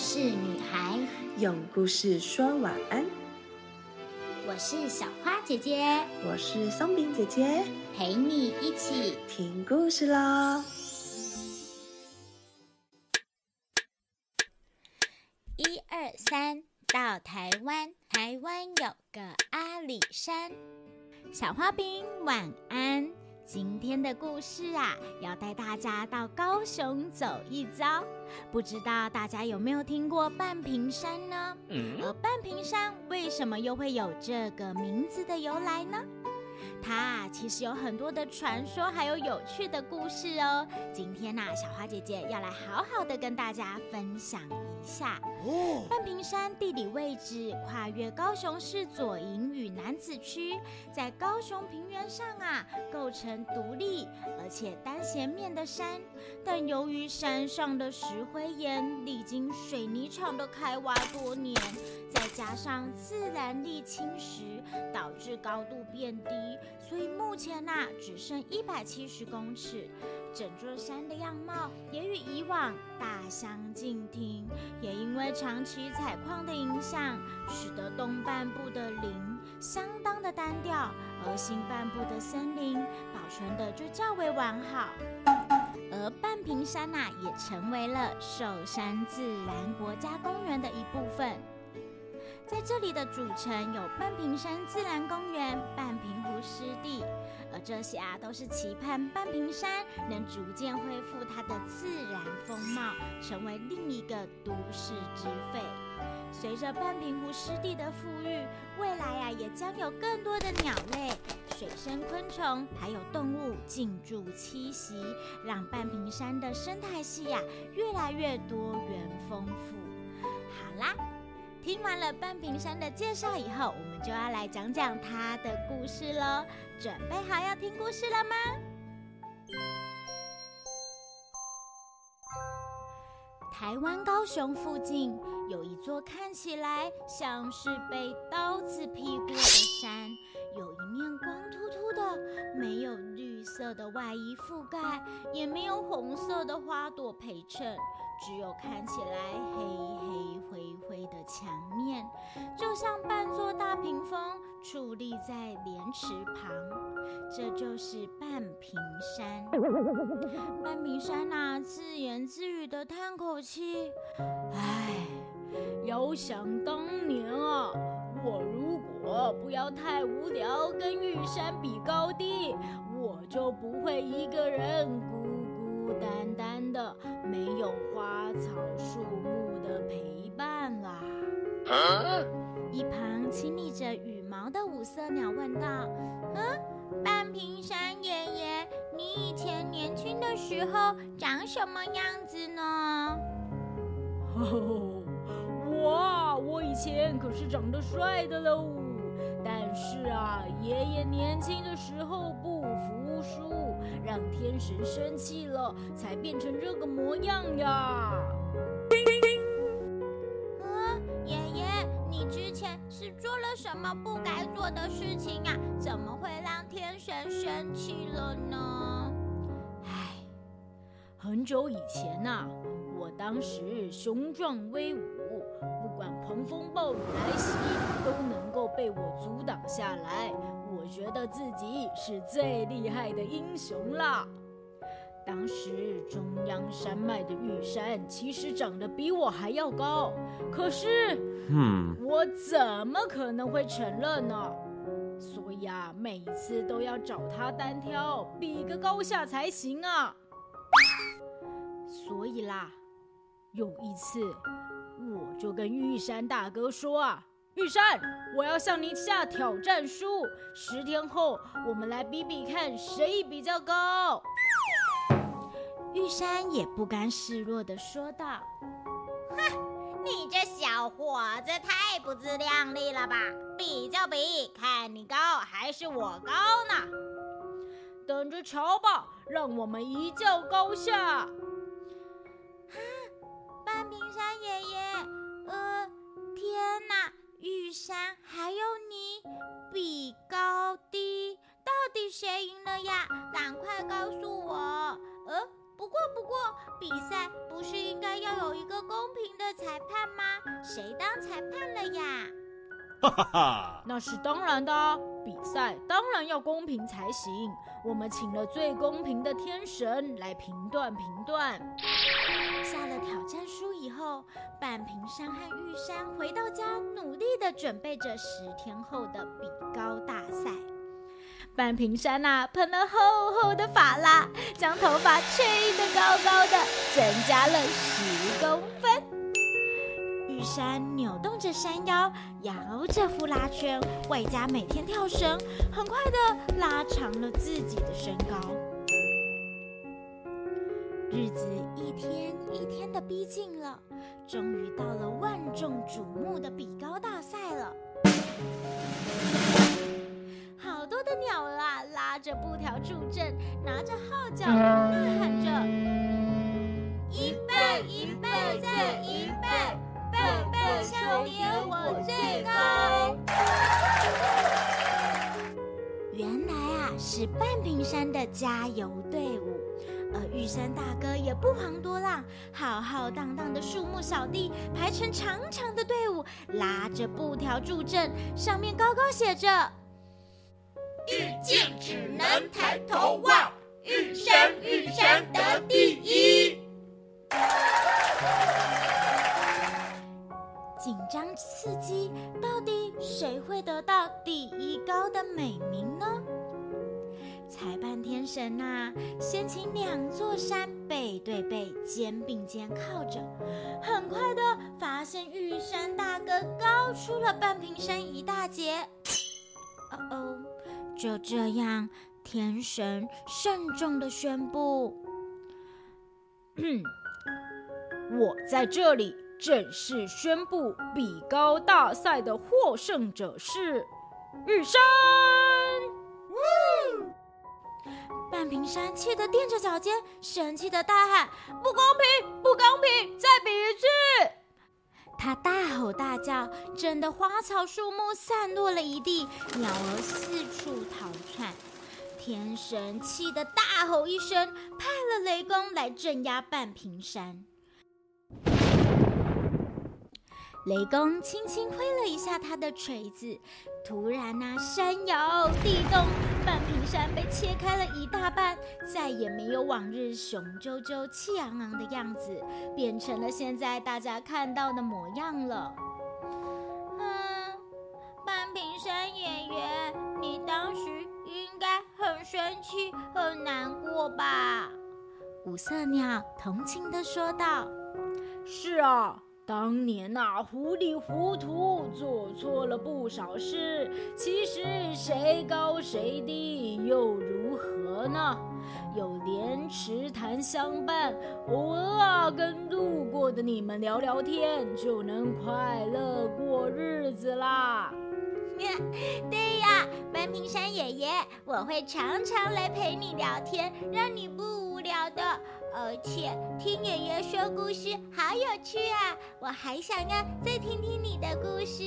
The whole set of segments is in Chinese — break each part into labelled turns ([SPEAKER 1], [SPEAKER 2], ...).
[SPEAKER 1] 事女孩，
[SPEAKER 2] 用故事说晚安。
[SPEAKER 1] 我是小花姐姐，
[SPEAKER 2] 我是松饼姐姐，
[SPEAKER 1] 陪你一起
[SPEAKER 2] 听故事喽。
[SPEAKER 1] 一二三，到台湾，台湾有个阿里山。小花饼晚安。今天的故事啊，要带大家到高雄走一遭。不知道大家有没有听过半屏山呢？而半屏山为什么又会有这个名字的由来呢？它其实有很多的传说，还有有趣的故事哦。今天呐，小花姐姐要来好好的跟大家分享一下。半屏山地理位置跨越高雄市左营与南子区，在高雄平原上啊，构成独立而且单斜面的山。但由于山上的石灰岩历经水泥厂的开挖多年，再加上自然力侵蚀，导致高度变低。所以目前呐，只剩一百七十公尺，整座山的样貌也与以往大相径庭。也因为长期采矿的影响，使得东半部的林相当的单调，而西半部的森林保存的就较为完好。而半屏山呐，也成为了寿山自然国家公园的一部分。在这里的主城有半屏山自然公园、半屏湖湿地，而这些啊都是期盼半屏山能逐渐恢复它的自然风貌，成为另一个都市之肺。随着半屏湖湿地的富裕，未来呀也将有更多的鸟类、水生昆虫还有动物进驻栖息，让半屏山的生态系呀越来越多元丰富。好啦。听完了半屏山的介绍以后，我们就要来讲讲它的故事喽。准备好要听故事了吗？台湾高雄附近有一座看起来像是被刀子劈过的山，有一面光秃秃的，没有绿色的外衣覆盖，也没有红色的花朵陪衬。只有看起来黑黑灰灰的墙面，就像半座大屏风矗立在莲池旁。这就是半屏山。半屏山呐，自言自语的叹口气：“唉，遥想当年啊，我如果不要太无聊，跟玉山比高低，我就不会一个人单单的。”没有花草树木的陪伴啦。一旁清理着羽毛的五色鸟问道：“嗯，半屏山爷爷，你以前年轻的时候长什么样子呢？”“哦
[SPEAKER 3] 哇，我以前可是长得帅的喽。但是啊，爷爷年轻的时候不服输。”让天神生气了，才变成这个模样呀！
[SPEAKER 1] 嗯，爷爷，你之前是做了什么不该做的事情啊？怎么会让天神生气了呢？
[SPEAKER 3] 唉，很久以前呐，我当时雄壮威武，不管狂风暴雨来袭，都能够被我阻挡下来。我觉得自己是最厉害的英雄啦！当时中央山脉的玉山其实长得比我还要高，可是，嗯，我怎么可能会承认呢？所以啊，每一次都要找他单挑，比个高下才行啊！所以啦，有一次，我就跟玉山大哥说啊。玉山，我要向你下挑战书。十天后，我们来比比看谁比较高。
[SPEAKER 1] 玉山也不甘示弱的说道：“
[SPEAKER 4] 哼，你这小伙子太不自量力了吧？比较比，看你高还是我高呢？
[SPEAKER 3] 等着瞧吧，让我们一较高下。”
[SPEAKER 1] 爷爷，呃，天哪！玉山还有你比高低，到底谁赢了呀？赶快告诉我！呃，不过不过，比赛不是应该要有一个公平的
[SPEAKER 4] 裁判吗？谁当裁判了呀？
[SPEAKER 5] 哈哈哈！
[SPEAKER 3] 那是当然的，比赛当然要公平才行。我们请了最公平的天神来评断评断。
[SPEAKER 1] 下了挑战书以后，半屏山和玉山回到家，努力的准备着十天后的比高大赛。半屏山呐，喷了厚厚的发蜡，将头发吹得高高的，增加了十公分。玉山扭动着山腰，摇着呼啦圈，外加每天跳绳，很快的拉长了自己的身高。日子一天一天的逼近了，终于到了万众瞩目的比高大赛了。好多的鸟儿啊，拉着布条助阵，拿着号角呐喊着：“一倍，一倍，再一倍，倍倍相连，我最高。”原来啊，是半屏山的加油队伍。而玉山大哥也不遑多让，浩浩荡荡的树木小弟排成长长的队伍，拉着布条助阵，上面高高写着：“
[SPEAKER 6] 玉剑只能抬头望，玉山玉山得第一。”
[SPEAKER 1] 紧张刺激，到底谁会得到第一高的美名呢？裁判天神呐，先请两座山背对背、肩并肩靠着，很快的发现玉山大哥高出了半屏山一大截。哦哦，就这样，天神慎重的宣布：“
[SPEAKER 3] 我在这里正式宣布，比高大赛的获胜者是玉山。”
[SPEAKER 1] 平山气得踮着脚尖，生气的大喊：“不公平！不公平！再比一次！”他大吼大叫，震得花草树木散落了一地，鸟儿四处逃窜。天神气得大吼一声，派了雷公来镇压半屏山。雷公轻轻挥了一下他的锤子，突然呐，山摇地动，半屏山被切开了一大半，再也没有往日雄赳赳、气昂昂的样子，变成了现在大家看到的模样了。嗯，半屏山演员，你当时应该很生气、很难过吧？五色鸟同情地说道：“
[SPEAKER 3] 是啊。”当年呐，糊里糊涂做错了不少事。其实谁高谁低又如何呢？有莲池潭相伴，偶尔跟路过的你们聊聊天，就能快乐过日子啦。
[SPEAKER 1] 对呀，半屏山爷爷，我会常常来陪你聊天，让你不无聊的。而且听爷爷说故事好有趣啊！我还想要再听听你的故事。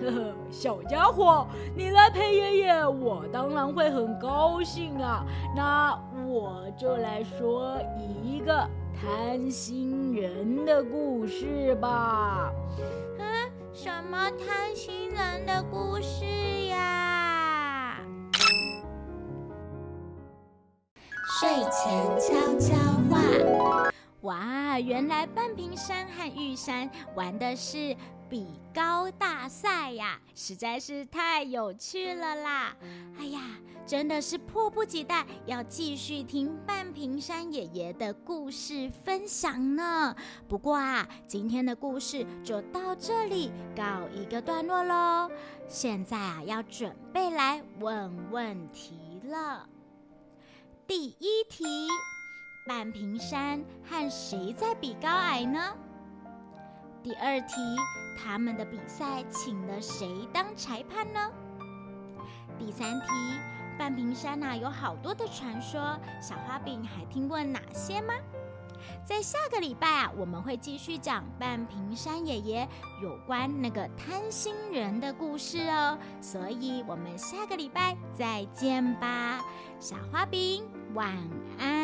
[SPEAKER 3] 呵呵，小家伙，你来陪爷爷，我当然会很高兴啊。那我就来说一个贪心人的故事吧。
[SPEAKER 1] 嗯，什么贪心人的故事呀？睡前悄悄话。哇，原来半屏山和玉山玩的是比高大赛呀，实在是太有趣了啦！哎呀，真的是迫不及待要继续听半屏山爷爷的故事分享呢。不过啊，今天的故事就到这里告一个段落喽。现在啊，要准备来问问题了。第一题：半屏山和谁在比高矮呢？第二题：他们的比赛请了谁当裁判呢？第三题：半屏山呐有好多的传说，小花饼还听过哪些吗？在下个礼拜啊，我们会继续讲半屏山爷爷有关那个贪心人的故事哦，所以我们下个礼拜再见吧，小花饼晚安。